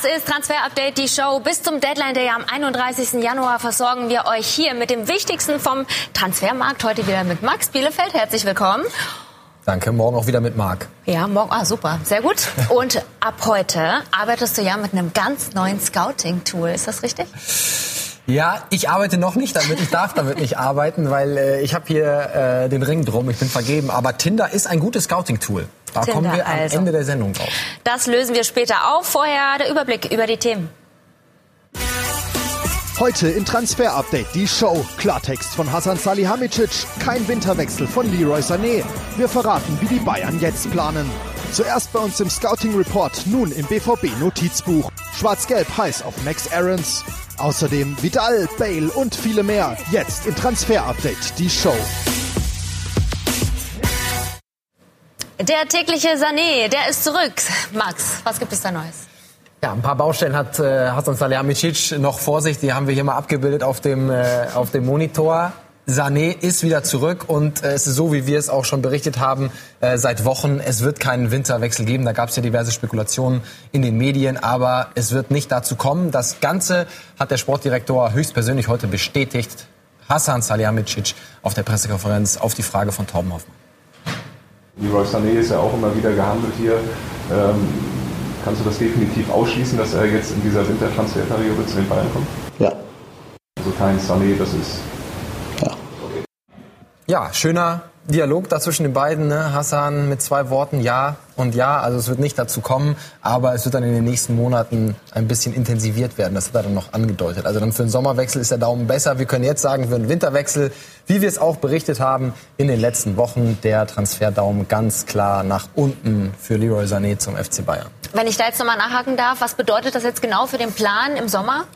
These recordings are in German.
Das ist Transfer Update, die Show. Bis zum Deadline Day am 31. Januar versorgen wir euch hier mit dem Wichtigsten vom Transfermarkt. Heute wieder mit Max Bielefeld. Herzlich willkommen. Danke, morgen auch wieder mit Marc. Ja, morgen, ah, super, sehr gut. Und ab heute arbeitest du ja mit einem ganz neuen Scouting-Tool. Ist das richtig? Ja, ich arbeite noch nicht damit. Ich darf damit nicht arbeiten, weil äh, ich habe hier äh, den Ring drum. Ich bin vergeben. Aber Tinder ist ein gutes Scouting-Tool. Da Tinder, kommen wir am also. Ende der Sendung drauf. Das lösen wir später auf. Vorher der Überblick über die Themen. Heute in Transfer Update die Show. Klartext von Hasan Salihamidzic. Kein Winterwechsel von Leroy Sané. Wir verraten, wie die Bayern jetzt planen. Zuerst bei uns im Scouting Report, nun im BVB Notizbuch. Schwarz-Gelb heiß auf Max Aarons. Außerdem Vidal, Bale und viele mehr. Jetzt in Transfer Update die Show. Der tägliche Sané, der ist zurück. Max, was gibt es da Neues? Ja, ein paar Baustellen hat äh, Hasan Salihamidzic noch vor sich. Die haben wir hier mal abgebildet auf dem, äh, auf dem Monitor. Sané ist wieder zurück und äh, es ist so, wie wir es auch schon berichtet haben äh, seit Wochen. Es wird keinen Winterwechsel geben. Da gab es ja diverse Spekulationen in den Medien, aber es wird nicht dazu kommen. Das Ganze hat der Sportdirektor höchstpersönlich heute bestätigt. Hasan Salihamidzic auf der Pressekonferenz auf die Frage von Torben Hoffmann. Leroy Sané ist ja auch immer wieder gehandelt hier. Ähm, kannst du das definitiv ausschließen, dass er jetzt in dieser Wintertransferperiode zu den Bayern kommt? Ja. Also kein Sané, das ist Ja, schöner Dialog da zwischen den beiden. Ne? Hassan mit zwei Worten Ja und Ja. Also es wird nicht dazu kommen, aber es wird dann in den nächsten Monaten ein bisschen intensiviert werden. Das hat er dann noch angedeutet. Also dann für den Sommerwechsel ist der Daumen besser. Wir können jetzt sagen, für einen Winterwechsel, wie wir es auch berichtet haben in den letzten Wochen, der Transferdaumen ganz klar nach unten für Leroy Sané zum FC Bayern. Wenn ich da jetzt nochmal nachhaken darf, was bedeutet das jetzt genau für den Plan im Sommer?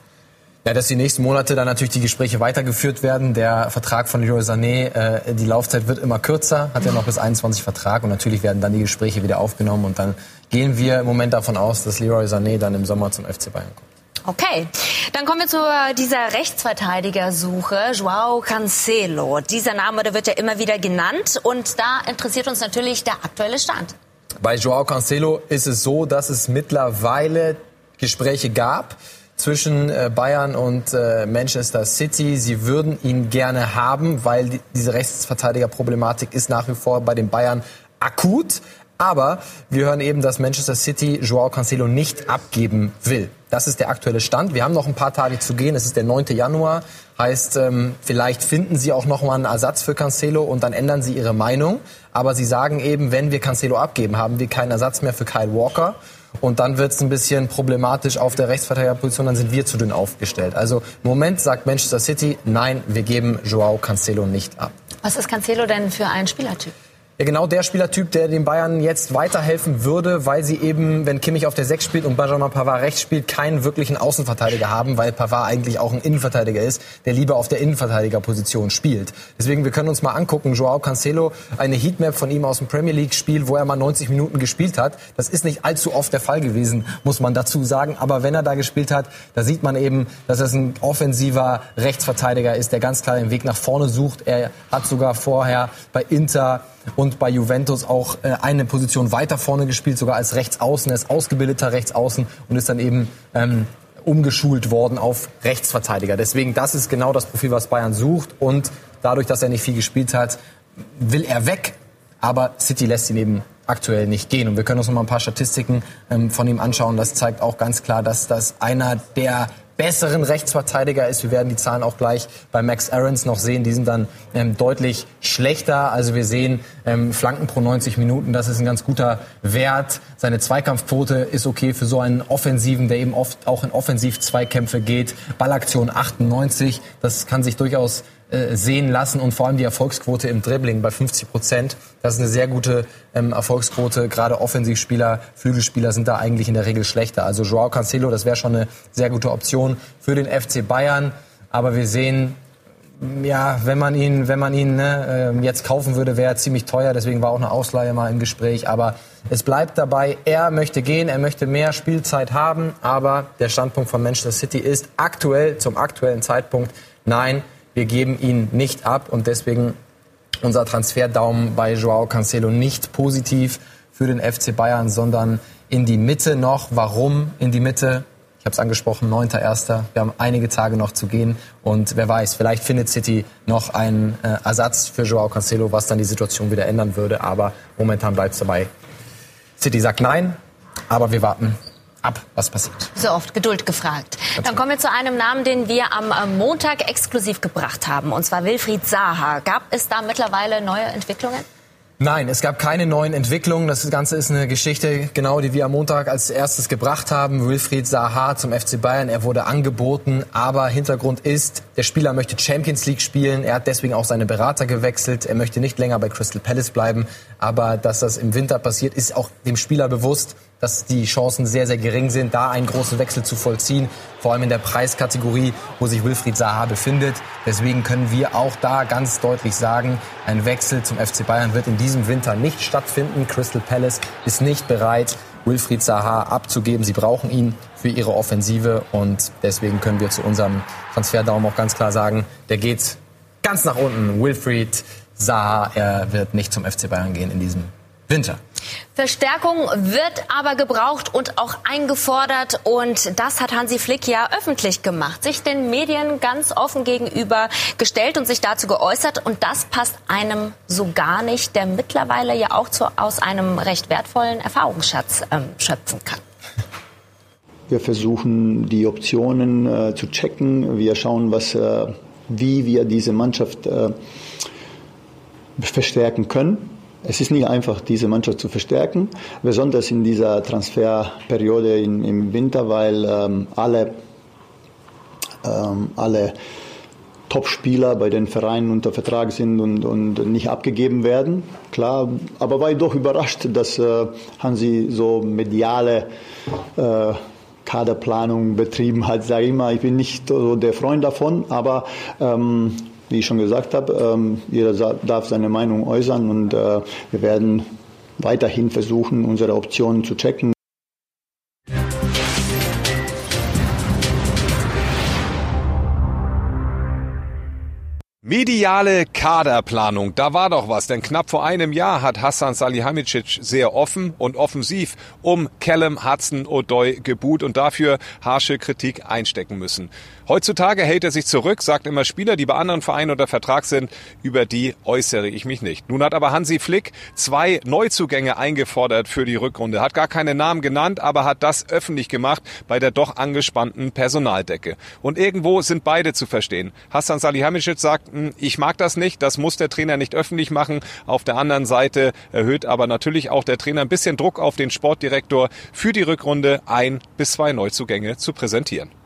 Ja, dass die nächsten Monate dann natürlich die Gespräche weitergeführt werden. Der Vertrag von Leroy Sané, äh, die Laufzeit wird immer kürzer, hat ja noch bis 21 Vertrag und natürlich werden dann die Gespräche wieder aufgenommen und dann gehen wir im Moment davon aus, dass Leroy Sané dann im Sommer zum FC Bayern kommt. Okay, dann kommen wir zu dieser Rechtsverteidigersuche, Joao Cancelo. Dieser Name, der wird ja immer wieder genannt und da interessiert uns natürlich der aktuelle Stand. Bei Joao Cancelo ist es so, dass es mittlerweile Gespräche gab zwischen äh, Bayern und äh, Manchester City. Sie würden ihn gerne haben, weil die, diese Rechtsverteidigerproblematik ist nach wie vor bei den Bayern akut. Aber wir hören eben, dass Manchester City Joao Cancelo nicht abgeben will. Das ist der aktuelle Stand. Wir haben noch ein paar Tage zu gehen. Es ist der 9. Januar. Heißt, ähm, vielleicht finden Sie auch noch mal einen Ersatz für Cancelo und dann ändern Sie Ihre Meinung. Aber Sie sagen eben, wenn wir Cancelo abgeben, haben wir keinen Ersatz mehr für Kyle Walker. Und dann wird es ein bisschen problematisch auf der Rechtsverteidigerposition, dann sind wir zu dünn aufgestellt. Also im Moment sagt Manchester City, nein, wir geben Joao Cancelo nicht ab. Was ist Cancelo denn für ein Spielertyp? Ja, genau der Spielertyp, der den Bayern jetzt weiterhelfen würde, weil sie eben, wenn Kimmich auf der 6 spielt und Benjamin Pavard rechts spielt, keinen wirklichen Außenverteidiger haben, weil Pavard eigentlich auch ein Innenverteidiger ist, der lieber auf der Innenverteidigerposition spielt. Deswegen, wir können uns mal angucken, Joao Cancelo, eine Heatmap von ihm aus dem Premier League-Spiel, wo er mal 90 Minuten gespielt hat. Das ist nicht allzu oft der Fall gewesen, muss man dazu sagen. Aber wenn er da gespielt hat, da sieht man eben, dass er ein offensiver Rechtsverteidiger ist, der ganz klar den Weg nach vorne sucht. Er hat sogar vorher bei Inter und bei Juventus auch äh, eine Position weiter vorne gespielt, sogar als Rechtsaußen. Er ist ausgebildeter Rechtsaußen und ist dann eben ähm, umgeschult worden auf Rechtsverteidiger. Deswegen, das ist genau das Profil, was Bayern sucht. Und dadurch, dass er nicht viel gespielt hat, will er weg. Aber City lässt ihn eben aktuell nicht gehen. Und wir können uns noch mal ein paar Statistiken ähm, von ihm anschauen. Das zeigt auch ganz klar, dass das einer der besseren Rechtsverteidiger ist. Wir werden die Zahlen auch gleich bei Max Aarons noch sehen. Die sind dann ähm, deutlich schlechter. Also wir sehen ähm, Flanken pro 90 Minuten. Das ist ein ganz guter Wert. Seine Zweikampfquote ist okay für so einen Offensiven, der eben oft auch in Offensiv-Zweikämpfe geht. Ballaktion 98. Das kann sich durchaus äh, sehen lassen und vor allem die Erfolgsquote im Dribbling bei 50 Prozent. Das ist eine sehr gute ähm, Erfolgsquote. Gerade Offensivspieler, Flügelspieler sind da eigentlich in der Regel schlechter. Also Joao Cancelo, das wäre schon eine sehr gute Option für den FC Bayern. Aber wir sehen, ja, wenn man ihn, wenn man ihn ne, äh, jetzt kaufen würde, wäre er ziemlich teuer. Deswegen war auch eine Ausleihe mal im Gespräch. Aber es bleibt dabei, er möchte gehen, er möchte mehr Spielzeit haben. Aber der Standpunkt von Manchester City ist aktuell, zum aktuellen Zeitpunkt, nein, wir geben ihn nicht ab und deswegen unser Transferdaumen bei Joao Cancelo nicht positiv für den FC Bayern, sondern in die Mitte noch. Warum in die Mitte? Ich habe es angesprochen, 9.1. Wir haben einige Tage noch zu gehen. Und wer weiß, vielleicht findet City noch einen äh, Ersatz für Joao Cancelo, was dann die Situation wieder ändern würde. Aber momentan bleibt es dabei. City sagt nein, aber wir warten ab, was passiert. So oft Geduld gefragt. Ganz Dann kommen wir zu einem Namen, den wir am Montag exklusiv gebracht haben, und zwar Wilfried Saha. Gab es da mittlerweile neue Entwicklungen? Nein, es gab keine neuen Entwicklungen. Das Ganze ist eine Geschichte, genau die wir am Montag als erstes gebracht haben. Wilfried Zaha zum FC Bayern. Er wurde angeboten, aber Hintergrund ist, der Spieler möchte Champions League spielen. Er hat deswegen auch seine Berater gewechselt. Er möchte nicht länger bei Crystal Palace bleiben. Aber dass das im Winter passiert, ist auch dem Spieler bewusst dass die Chancen sehr, sehr gering sind, da einen großen Wechsel zu vollziehen. Vor allem in der Preiskategorie, wo sich Wilfried Zaha befindet. Deswegen können wir auch da ganz deutlich sagen, ein Wechsel zum FC Bayern wird in diesem Winter nicht stattfinden. Crystal Palace ist nicht bereit, Wilfried Zaha abzugeben. Sie brauchen ihn für ihre Offensive und deswegen können wir zu unserem Transferdaumen auch ganz klar sagen, der geht ganz nach unten. Wilfried Zaha, er wird nicht zum FC Bayern gehen in diesem Winter. Verstärkung wird aber gebraucht und auch eingefordert. Und das hat Hansi Flick ja öffentlich gemacht, sich den Medien ganz offen gegenüber gestellt und sich dazu geäußert. Und das passt einem so gar nicht, der mittlerweile ja auch zu, aus einem recht wertvollen Erfahrungsschatz ähm, schöpfen kann. Wir versuchen die Optionen äh, zu checken. Wir schauen, was, äh, wie wir diese Mannschaft äh, verstärken können. Es ist nicht einfach, diese Mannschaft zu verstärken, besonders in dieser Transferperiode in, im Winter, weil ähm, alle, ähm, alle Top-Spieler bei den Vereinen unter Vertrag sind und, und nicht abgegeben werden. Klar, aber war ich doch überrascht, dass äh, Hansi so mediale äh, Kaderplanung betrieben hat, sage ich mal. Ich bin nicht so der Freund davon, aber ähm, wie ich schon gesagt habe, ähm, jeder darf seine Meinung äußern und äh, wir werden weiterhin versuchen, unsere Optionen zu checken. Mediale Kaderplanung, da war doch was, denn knapp vor einem Jahr hat Hassan Salihamidzic sehr offen und offensiv um Callum Hudson-Odoi gebuht und dafür harsche Kritik einstecken müssen. Heutzutage hält er sich zurück, sagt immer Spieler, die bei anderen Vereinen unter Vertrag sind, über die äußere ich mich nicht. Nun hat aber Hansi Flick zwei Neuzugänge eingefordert für die Rückrunde, hat gar keine Namen genannt, aber hat das öffentlich gemacht bei der doch angespannten Personaldecke. Und irgendwo sind beide zu verstehen. Hassan Salihamidzic sagt, hm, ich mag das nicht, das muss der Trainer nicht öffentlich machen. Auf der anderen Seite erhöht aber natürlich auch der Trainer ein bisschen Druck auf den Sportdirektor für die Rückrunde ein bis zwei Neuzugänge zu präsentieren.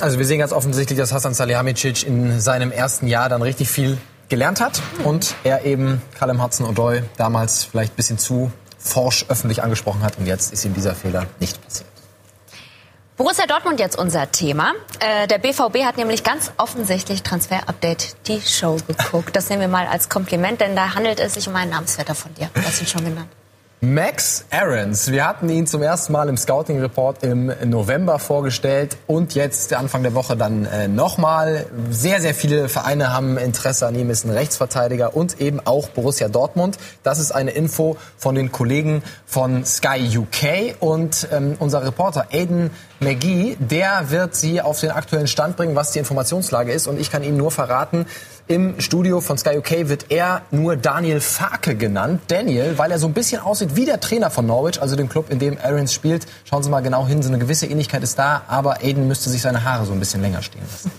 Also wir sehen ganz offensichtlich, dass Hasan Salihamidzic in seinem ersten Jahr dann richtig viel gelernt hat und er eben Callum Hudson-Odoi damals vielleicht ein bisschen zu forsch öffentlich angesprochen hat und jetzt ist ihm dieser Fehler nicht passiert. Borussia Dortmund jetzt unser Thema. Äh, der BVB hat nämlich ganz offensichtlich Transfer Update die Show geguckt. Das nehmen wir mal als Kompliment, denn da handelt es sich um einen Namensvetter von dir. Du hast ihn schon genannt. Max Aarons. Wir hatten ihn zum ersten Mal im Scouting Report im November vorgestellt und jetzt Anfang der Woche dann äh, nochmal. Sehr, sehr viele Vereine haben Interesse an ihm, ist ein Rechtsverteidiger und eben auch Borussia Dortmund. Das ist eine Info von den Kollegen von Sky UK und ähm, unser Reporter Aiden McGee, der wird Sie auf den aktuellen Stand bringen, was die Informationslage ist und ich kann Ihnen nur verraten, im Studio von Sky UK wird er nur Daniel Farke genannt. Daniel, weil er so ein bisschen aussieht wie der Trainer von Norwich, also dem Club, in dem Aarons spielt. Schauen Sie mal genau hin, so eine gewisse Ähnlichkeit ist da, aber Aiden müsste sich seine Haare so ein bisschen länger stehen lassen.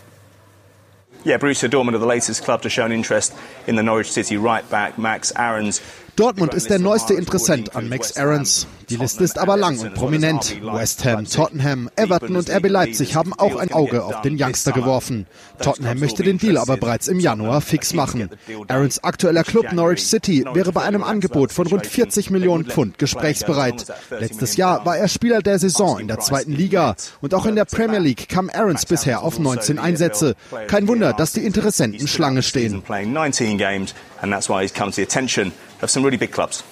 Yeah, Borussia Dortmund are the latest club to show an interest in the Norwich City right back Max Aarons. Dortmund ist der neueste Interessent an Max Aarons. Die Liste ist aber lang und prominent. West Ham, Tottenham, Everton und RB Leipzig haben auch ein Auge auf den Youngster geworfen. Tottenham möchte den Deal aber bereits im Januar fix machen. Aarons aktueller Club Norwich City wäre bei einem Angebot von rund 40 Millionen Pfund gesprächsbereit. Letztes Jahr war er Spieler der Saison in der zweiten Liga und auch in der Premier League kam Aarons bisher auf 19 Einsätze. Kein Wunder, dass die Interessenten Schlange stehen of some really big clubs.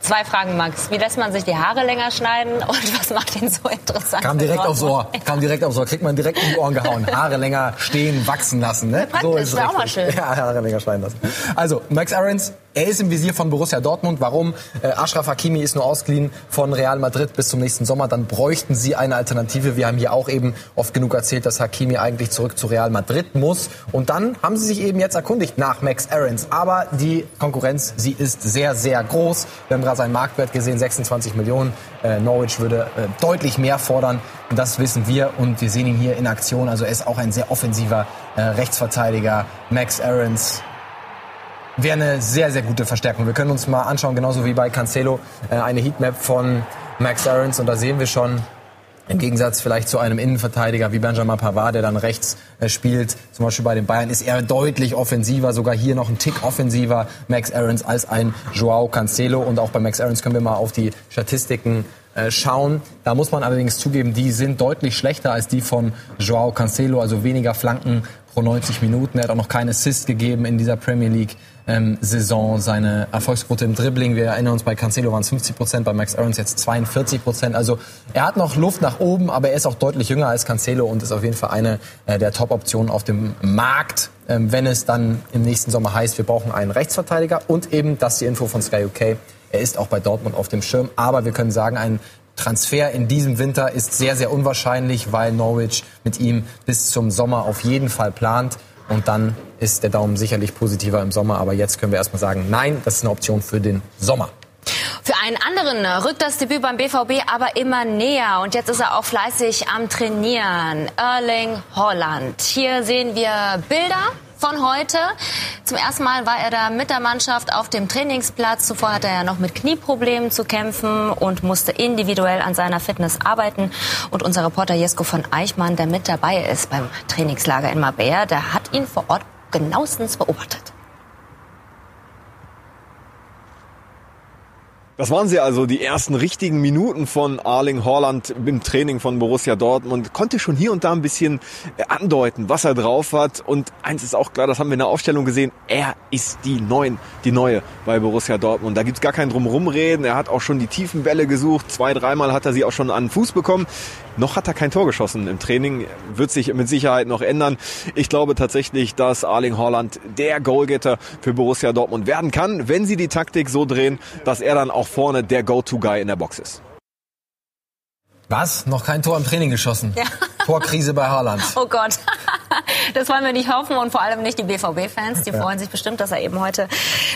Zwei Fragen, Max. Wie lässt man sich die Haare länger schneiden und was macht ihn so interessant? Kam direkt aufs Ohr. Kam direkt aufs Ohr. Kriegt man direkt in die Ohren gehauen. Haare länger stehen, wachsen lassen. Ne? So ist es auch mal schön. Ja, Haare länger schneiden lassen. Also, Max Aarons Er ist im Visier von Borussia Dortmund. Warum? Äh, Ashraf Hakimi ist nur ausgeliehen von Real Madrid bis zum nächsten Sommer. Dann bräuchten sie eine Alternative. Wir haben hier auch eben oft genug erzählt, dass Hakimi eigentlich zurück zu Real Madrid muss. Und dann haben sie sich eben jetzt erkundigt nach Max Aarons. Aber die Konkurrenz, sie ist sehr, sehr groß. Wir haben gerade seinen Marktwert gesehen, 26 Millionen. Äh, Norwich würde äh, deutlich mehr fordern. Das wissen wir. Und wir sehen ihn hier in Aktion. Also er ist auch ein sehr offensiver äh, Rechtsverteidiger. Max Aarons wäre eine sehr, sehr gute Verstärkung. Wir können uns mal anschauen, genauso wie bei Cancelo, äh, eine Heatmap von Max Aarons. Und da sehen wir schon, im Gegensatz vielleicht zu einem Innenverteidiger wie Benjamin Pavard, der dann rechts äh, spielt, zum Beispiel bei den Bayern, ist er deutlich offensiver, sogar hier noch ein Tick offensiver, Max Aarons, als ein Joao Cancelo. Und auch bei Max Aarons können wir mal auf die Statistiken äh, schauen. Da muss man allerdings zugeben, die sind deutlich schlechter als die von Joao Cancelo, also weniger Flanken pro 90 Minuten. Er hat auch noch keinen Assist gegeben in dieser Premier League ähm, Saison. Seine Erfolgsquote im Dribbling, wir erinnern uns, bei Cancelo waren es 50 Prozent, bei Max Aarons jetzt 42 Prozent. Also er hat noch Luft nach oben, aber er ist auch deutlich jünger als Cancelo und ist auf jeden Fall eine äh, der Top-Optionen auf dem Markt, ähm, wenn es dann im nächsten Sommer heißt, wir brauchen einen Rechtsverteidiger und eben, das ist die Info von Sky UK, er ist auch bei Dortmund auf dem Schirm, aber wir können sagen, ein Transfer in diesem Winter ist sehr, sehr unwahrscheinlich, weil Norwich mit ihm bis zum Sommer auf jeden Fall plant. Und dann ist der Daumen sicherlich positiver im Sommer. Aber jetzt können wir erstmal sagen, nein, das ist eine Option für den Sommer. Für einen anderen rückt das Debüt beim BVB aber immer näher und jetzt ist er auch fleißig am Trainieren. Erling Holland. Hier sehen wir Bilder von heute. Zum ersten Mal war er da mit der Mannschaft auf dem Trainingsplatz. Zuvor hatte er ja noch mit Knieproblemen zu kämpfen und musste individuell an seiner Fitness arbeiten. Und unser Reporter Jesko von Eichmann, der mit dabei ist beim Trainingslager in Marbella, der hat ihn vor Ort genauestens beobachtet. Das waren sie also, die ersten richtigen Minuten von Arling Haaland im Training von Borussia Dortmund. Konnte schon hier und da ein bisschen äh, andeuten, was er drauf hat. Und eins ist auch klar, das haben wir in der Aufstellung gesehen, er ist die Neuen, die Neue bei Borussia Dortmund. Da gibt's gar kein Drumrumreden. Er hat auch schon die tiefen Bälle gesucht. Zwei, dreimal hat er sie auch schon an den Fuß bekommen. Noch hat er kein Tor geschossen im Training. Wird sich mit Sicherheit noch ändern. Ich glaube tatsächlich, dass Arling Haaland der Goalgetter für Borussia Dortmund werden kann, wenn sie die Taktik so drehen, dass er dann auch vorne der Go-To-Guy in der Box ist. Was? Noch kein Tor im Training geschossen? Ja. Torkrise bei Haaland. Oh Gott, das wollen wir nicht hoffen und vor allem nicht die BVB-Fans. Die ja. freuen sich bestimmt, dass er eben heute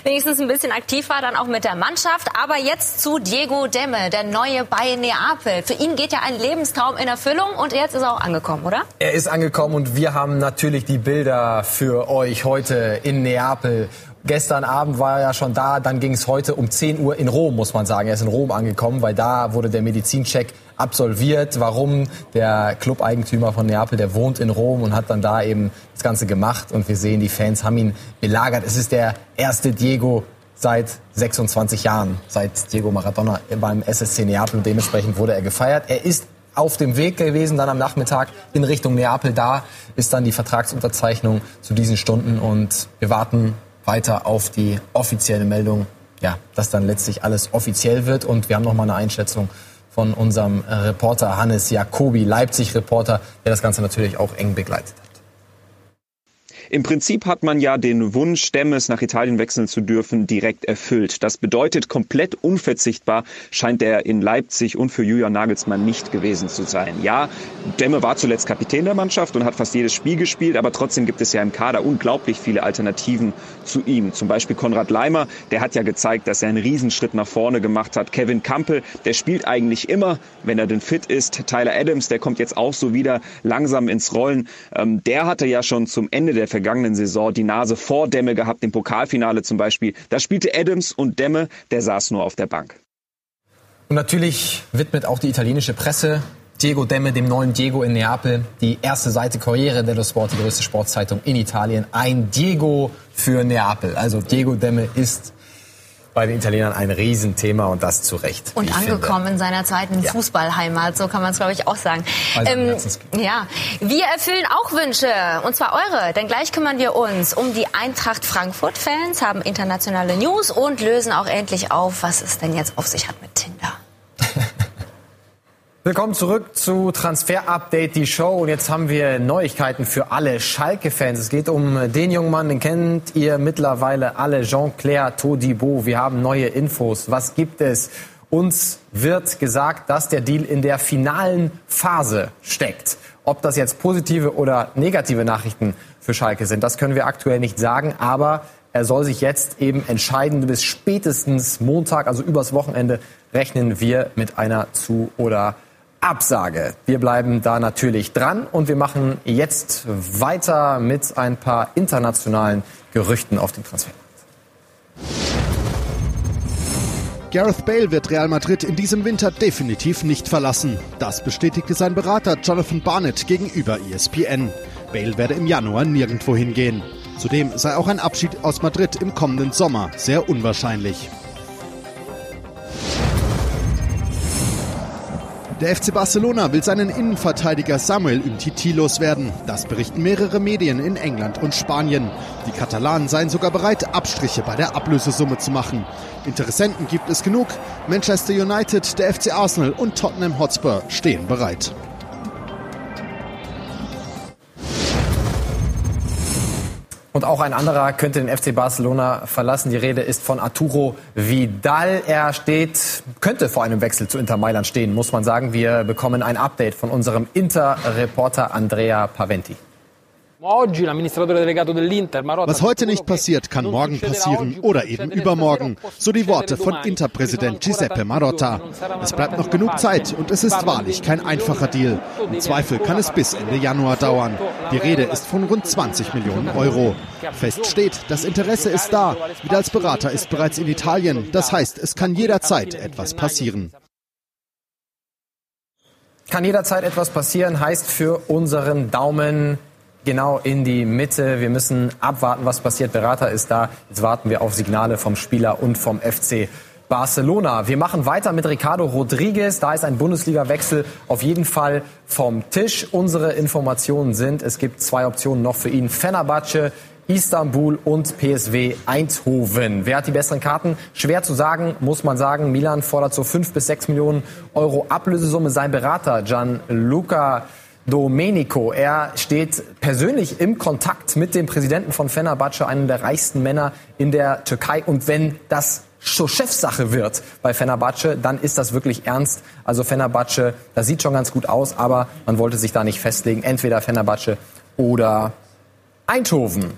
wenigstens ein bisschen aktiv war, dann auch mit der Mannschaft. Aber jetzt zu Diego Demme, der neue bei Neapel. Für ihn geht ja ein Lebenstraum in Erfüllung und jetzt ist er auch angekommen, oder? Er ist angekommen und wir haben natürlich die Bilder für euch heute in Neapel. Gestern Abend war er ja schon da, dann ging es heute um 10 Uhr in Rom, muss man sagen. Er ist in Rom angekommen, weil da wurde der Medizincheck absolviert. Warum? Der Club-Eigentümer von Neapel, der wohnt in Rom und hat dann da eben das Ganze gemacht. Und wir sehen, die Fans haben ihn belagert. Es ist der erste Diego seit 26 Jahren, seit Diego Maradona beim SSC Neapel. Und dementsprechend wurde er gefeiert. Er ist auf dem Weg gewesen, dann am Nachmittag in Richtung Neapel. Da ist dann die Vertragsunterzeichnung zu diesen Stunden und wir warten weiter auf die offizielle Meldung, ja, dass dann letztlich alles offiziell wird. Und wir haben noch mal eine Einschätzung von unserem Reporter Hannes Jacobi, Leipzig-Reporter, der das Ganze natürlich auch eng begleitet. Im Prinzip hat man ja den Wunsch, Demmes nach Italien wechseln zu dürfen, direkt erfüllt. Das bedeutet, komplett unverzichtbar scheint er in Leipzig und für Julian Nagelsmann nicht gewesen zu sein. Ja, Demme war zuletzt Kapitän der Mannschaft und hat fast jedes Spiel gespielt, aber trotzdem gibt es ja im Kader unglaublich viele Alternativen zu ihm. Zum Beispiel Konrad Leimer, der hat ja gezeigt, dass er einen Riesenschritt nach vorne gemacht hat. Kevin Campbell, der spielt eigentlich immer, wenn er denn fit ist. Tyler Adams, der kommt jetzt auch so wieder langsam ins Rollen. Ähm, der hatte ja schon zum Ende der vergangenen Saison die Nase vor Demme gehabt, im Pokalfinale zum Beispiel. Da spielte Adams und Demme, der saß nur auf der Bank. Und natürlich widmet auch die italienische Presse Diego Demme, dem neuen Diego in Neapel, die erste Seite Corriere dello Sport, die größte Sportzeitung in Italien. Ein Diego für Neapel. Also Diego Demme ist bei den Italienern ein Riesenthema und das zu Recht. Und angekommen finde. in seiner zweiten ja. Fußballheimat, so kann man es glaube ich auch sagen. Ähm, ja, wir erfüllen auch Wünsche und zwar eure, denn gleich kümmern wir uns um die Eintracht Frankfurt-Fans, haben internationale News und lösen auch endlich auf, was es denn jetzt auf sich hat mit Tinder. Willkommen zurück zu Transfer Update, die Show. Und jetzt haben wir Neuigkeiten für alle Schalke-Fans. Es geht um den jungen Mann, den kennt ihr mittlerweile alle, Jean-Claire Todibo. Wir haben neue Infos. Was gibt es? Uns wird gesagt, dass der Deal in der finalen Phase steckt. Ob das jetzt positive oder negative Nachrichten für Schalke sind, das können wir aktuell nicht sagen. Aber er soll sich jetzt eben entscheiden. Bis spätestens Montag, also übers Wochenende, rechnen wir mit einer Zu- oder Absage. Wir bleiben da natürlich dran und wir machen jetzt weiter mit ein paar internationalen Gerüchten auf dem Transfer. Gareth Bale wird Real Madrid in diesem Winter definitiv nicht verlassen. Das bestätigte sein Berater Jonathan Barnett gegenüber ESPN. Bale werde im Januar nirgendwo hingehen. Zudem sei auch ein Abschied aus Madrid im kommenden Sommer sehr unwahrscheinlich. Der FC Barcelona will seinen Innenverteidiger Samuel Umtiti loswerden. Das berichten mehrere Medien in England und Spanien. Die Katalanen seien sogar bereit, Abstriche bei der Ablösesumme zu machen. Interessenten gibt es genug. Manchester United, der FC Arsenal und Tottenham Hotspur stehen bereit. Und auch ein anderer könnte den FC Barcelona verlassen. Die Rede ist von Arturo Vidal. Er steht, könnte vor einem Wechsel zu Inter Mailand stehen, muss man sagen. Wir bekommen ein Update von unserem Inter-Reporter Andrea Paventi. Was heute nicht passiert, kann morgen passieren oder eben übermorgen. So die Worte von Interpräsident Giuseppe Marotta. Es bleibt noch genug Zeit und es ist wahrlich kein einfacher Deal. Im Zweifel kann es bis Ende Januar dauern. Die Rede ist von rund 20 Millionen Euro. Fest steht, das Interesse ist da. Vidals Berater ist bereits in Italien. Das heißt, es kann jederzeit etwas passieren. Kann jederzeit etwas passieren, heißt für unseren Daumen genau in die Mitte. Wir müssen abwarten, was passiert. Berater ist da. Jetzt warten wir auf Signale vom Spieler und vom FC Barcelona. Wir machen weiter mit Ricardo Rodriguez. Da ist ein Bundesliga-Wechsel auf jeden Fall vom Tisch. Unsere Informationen sind, es gibt zwei Optionen noch für ihn. Fenerbahce, Istanbul und PSW Eindhoven. Wer hat die besseren Karten? Schwer zu sagen, muss man sagen. Milan fordert so fünf bis sechs Millionen Euro Ablösesumme. Sein Berater Gianluca Domenico. Er steht persönlich im Kontakt mit dem Präsidenten von Fenerbahce, einem der reichsten Männer in der Türkei. Und wenn das zur Chefsache wird bei Fenerbahce, dann ist das wirklich ernst. Also Fenerbahce, das sieht schon ganz gut aus, aber man wollte sich da nicht festlegen. Entweder Fenerbahce oder Eindhoven.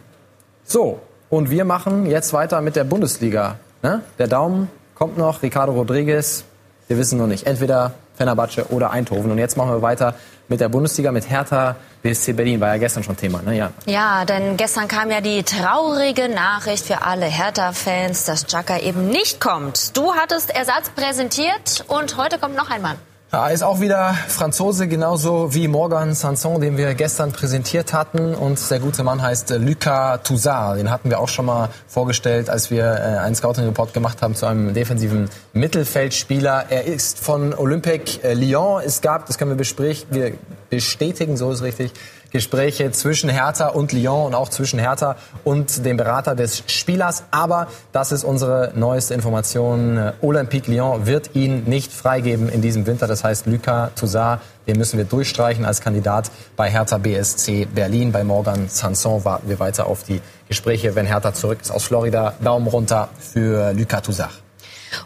So, und wir machen jetzt weiter mit der Bundesliga. Ne? Der Daumen kommt noch, Ricardo Rodriguez. Wir wissen noch nicht. Entweder Fenerbahce oder Eindhoven. Und jetzt machen wir weiter mit der Bundesliga, mit Hertha BSC Berlin. War ja gestern schon Thema, ne? Ja. Ja, denn gestern kam ja die traurige Nachricht für alle Hertha-Fans, dass Chaka eben nicht kommt. Du hattest Ersatz präsentiert und heute kommt noch ein Mann. Ja, ist auch wieder Franzose, genauso wie Morgan Sanson, den wir gestern präsentiert hatten. Und der gute Mann heißt Lucas Touzard. Den hatten wir auch schon mal vorgestellt, als wir äh, einen Scouting-Report gemacht haben zu einem defensiven Mittelfeldspieler. Er ist von Olympique äh, Lyon. Es gab, das können wir, wir bestätigen, so ist richtig, Gespräche zwischen Hertha und Lyon und auch zwischen Hertha und dem Berater des Spielers. Aber das ist unsere neueste Information. Olympique Lyon wird ihn nicht freigeben in diesem Winter. Das heißt, Lucas Touzard, den müssen wir durchstreichen als Kandidat bei Hertha BSC Berlin. Bei Morgan Sanson warten wir weiter auf die Gespräche, wenn Hertha zurück ist aus Florida. Daumen runter für Lucas Touzard.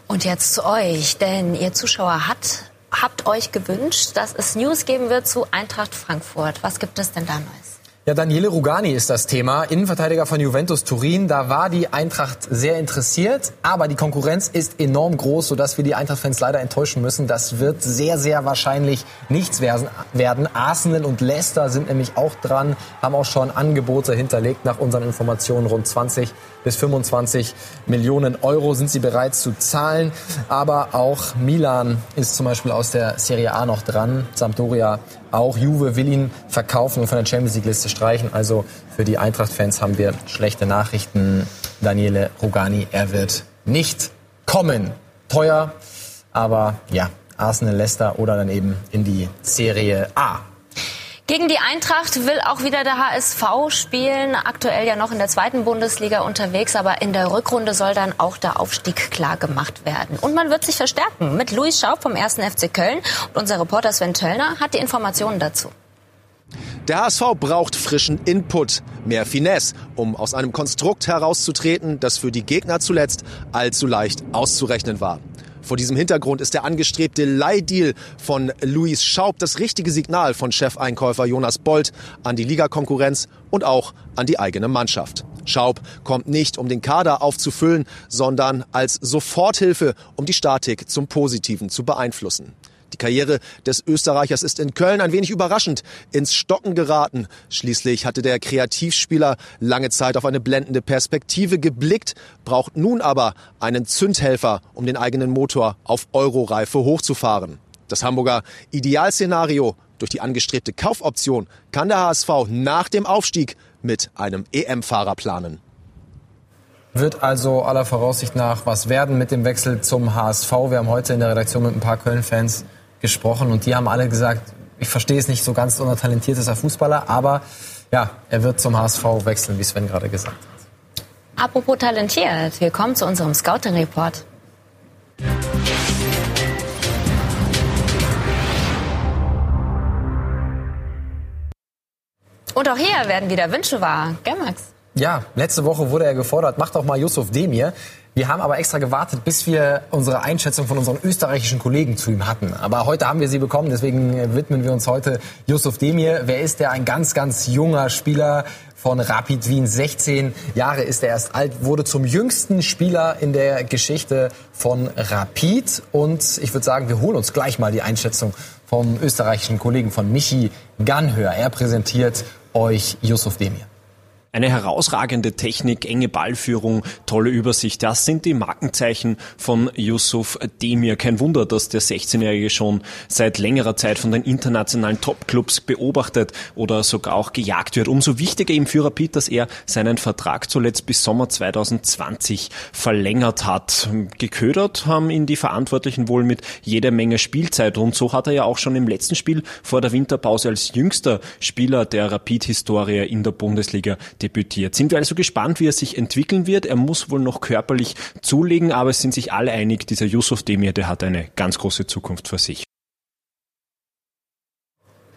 Und jetzt zu euch, denn ihr Zuschauer hat habt euch gewünscht, dass es News geben wird zu Eintracht Frankfurt. Was gibt es denn da Neues? Ja, Daniele Rugani ist das Thema, Innenverteidiger von Juventus Turin. Da war die Eintracht sehr interessiert, aber die Konkurrenz ist enorm groß, sodass wir die Eintracht-Fans leider enttäuschen müssen. Das wird sehr, sehr wahrscheinlich nichts werden. Arsenal und Leicester sind nämlich auch dran, haben auch schon Angebote hinterlegt. Nach unseren Informationen rund 20 bis 25 Millionen Euro sind sie bereit zu zahlen. Aber auch Milan ist zum Beispiel aus der Serie A noch dran. Sampdoria auch. Juve will ihn verkaufen und von der Champions League Liste streichen. Also für die Eintracht-Fans haben wir schlechte Nachrichten. Daniele Rugani, er wird nicht kommen. Teuer, aber ja, Arsenal, Leicester oder dann eben in die Serie A. Gegen die Eintracht will auch wieder der HSV spielen. Aktuell ja noch in der zweiten Bundesliga unterwegs, aber in der Rückrunde soll dann auch der Aufstieg klar gemacht werden. Und man wird sich verstärken mit Luis Schaub vom 1. FC Köln. Und unser Reporter Sven Töllner hat die Informationen dazu. Der HSV braucht frischen Input, mehr Finesse, um aus einem Konstrukt herauszutreten, das für die Gegner zuletzt allzu leicht auszurechnen war. Vor diesem Hintergrund ist der angestrebte Leihdeal von Luis Schaub das richtige Signal von Chefeinkäufer Jonas Bolt an die Ligakonkurrenz und auch an die eigene Mannschaft. Schaub kommt nicht, um den Kader aufzufüllen, sondern als Soforthilfe, um die Statik zum Positiven zu beeinflussen. Die Karriere des Österreichers ist in Köln ein wenig überraschend ins Stocken geraten. Schließlich hatte der Kreativspieler lange Zeit auf eine blendende Perspektive geblickt, braucht nun aber einen Zündhelfer, um den eigenen Motor auf Euroreife hochzufahren. Das Hamburger Idealszenario durch die angestrebte Kaufoption kann der HSV nach dem Aufstieg mit einem EM-Fahrer planen. Wird also aller Voraussicht nach was werden mit dem Wechsel zum HSV. Wir haben heute in der Redaktion mit ein paar Köln-Fans gesprochen und die haben alle gesagt, ich verstehe es nicht so ganz, so talentiert ist er Fußballer, aber ja, er wird zum HSV wechseln, wie Sven gerade gesagt hat. Apropos talentiert, wir kommen zu unserem Scouting-Report. Und auch hier werden wieder Wünsche wahr. Gell, Max? Ja, letzte Woche wurde er gefordert, macht doch mal Yusuf Demir. Wir haben aber extra gewartet, bis wir unsere Einschätzung von unseren österreichischen Kollegen zu ihm hatten. Aber heute haben wir sie bekommen, deswegen widmen wir uns heute Yusuf Demir. Wer ist der? Ein ganz, ganz junger Spieler von Rapid Wien. 16 Jahre ist er erst alt, wurde zum jüngsten Spieler in der Geschichte von Rapid. Und ich würde sagen, wir holen uns gleich mal die Einschätzung vom österreichischen Kollegen von Michi Ganhör. Er präsentiert euch Yusuf Demir. Eine herausragende Technik, enge Ballführung, tolle Übersicht. Das sind die Markenzeichen von Yusuf Demir. Kein Wunder, dass der 16-Jährige schon seit längerer Zeit von den internationalen Topclubs beobachtet oder sogar auch gejagt wird. Umso wichtiger ihm für Rapid, dass er seinen Vertrag zuletzt bis Sommer 2020 verlängert hat. Geködert haben ihn die Verantwortlichen wohl mit jeder Menge Spielzeit und so hat er ja auch schon im letzten Spiel vor der Winterpause als jüngster Spieler der Rapid-Historie in der Bundesliga debütiert. Sind wir also gespannt, wie er sich entwickeln wird. Er muss wohl noch körperlich zulegen, aber es sind sich alle einig, dieser Yusuf Demir, der hat eine ganz große Zukunft vor sich.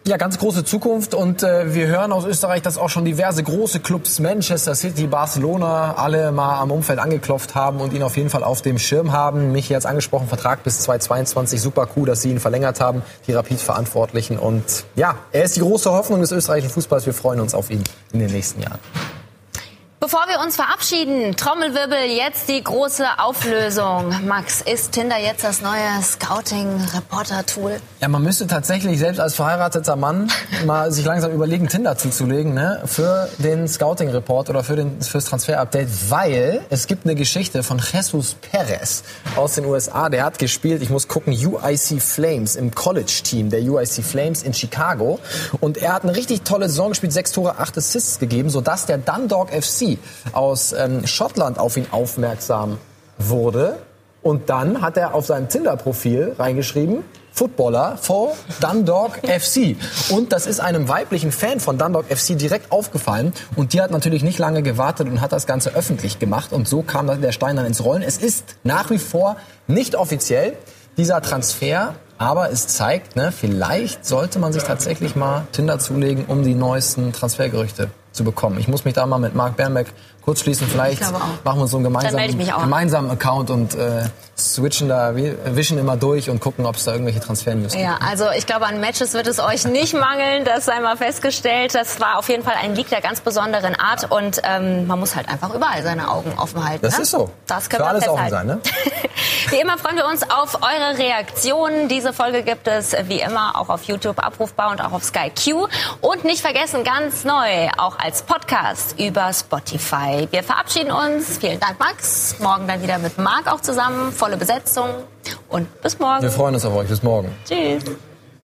Ja, ganz große Zukunft und äh, wir hören aus Österreich, dass auch schon diverse große Clubs, Manchester City, Barcelona, alle mal am Umfeld angeklopft haben und ihn auf jeden Fall auf dem Schirm haben. Mich jetzt angesprochen, Vertrag bis 2022, super cool, dass sie ihn verlängert haben, die Rapid-Verantwortlichen. Und ja, er ist die große Hoffnung des österreichischen Fußballs. Wir freuen uns auf ihn in den nächsten Jahren. Bevor wir uns verabschieden, Trommelwirbel, jetzt die große Auflösung. Max, ist Tinder jetzt das neue Scouting-Reporter-Tool? Ja, man müsste tatsächlich selbst als verheirateter Mann mal sich langsam überlegen, Tinder zuzulegen, ne? Für den Scouting-Report oder für den, fürs Transfer-Update, weil es gibt eine Geschichte von Jesus Perez aus den USA. Der hat gespielt, ich muss gucken, UIC Flames im College-Team der UIC Flames in Chicago. Und er hat eine richtig tolle Saison gespielt, sechs Tore, acht Assists gegeben, sodass der Dundalk FC aus ähm, Schottland auf ihn aufmerksam wurde. Und dann hat er auf seinem Tinder-Profil reingeschrieben, Footballer for Dundalk FC. Und das ist einem weiblichen Fan von Dundalk FC direkt aufgefallen. Und die hat natürlich nicht lange gewartet und hat das Ganze öffentlich gemacht. Und so kam der Stein dann ins Rollen. Es ist nach wie vor nicht offiziell dieser Transfer. Aber es zeigt, ne, vielleicht sollte man sich tatsächlich mal Tinder zulegen, um die neuesten Transfergerüchte zu bekommen. Ich muss mich da mal mit Marc Bernbeck kurz schließen. Vielleicht machen wir so einen gemeinsamen, gemeinsamen Account und äh, switchen da, wir wischen immer durch und gucken, ob es da irgendwelche Transfer-News gibt. Ja, also ich glaube, an Matches wird es euch nicht mangeln. Das sei mal festgestellt. Das war auf jeden Fall ein Leak der ganz besonderen Art und ähm, man muss halt einfach überall seine Augen offen halten. Das ne? ist so. Das wir alles offen sein, ne? wie immer freuen wir uns auf eure Reaktionen. Diese Folge gibt es wie immer auch auf YouTube abrufbar und auch auf Sky Q. Und nicht vergessen, ganz neu, auch als Podcast über Spotify. Wir verabschieden uns. Vielen Dank, Max. Morgen dann wieder mit Marc auch zusammen. Volle Besetzung. Und bis morgen. Wir freuen uns auf euch. Bis morgen. Tschüss.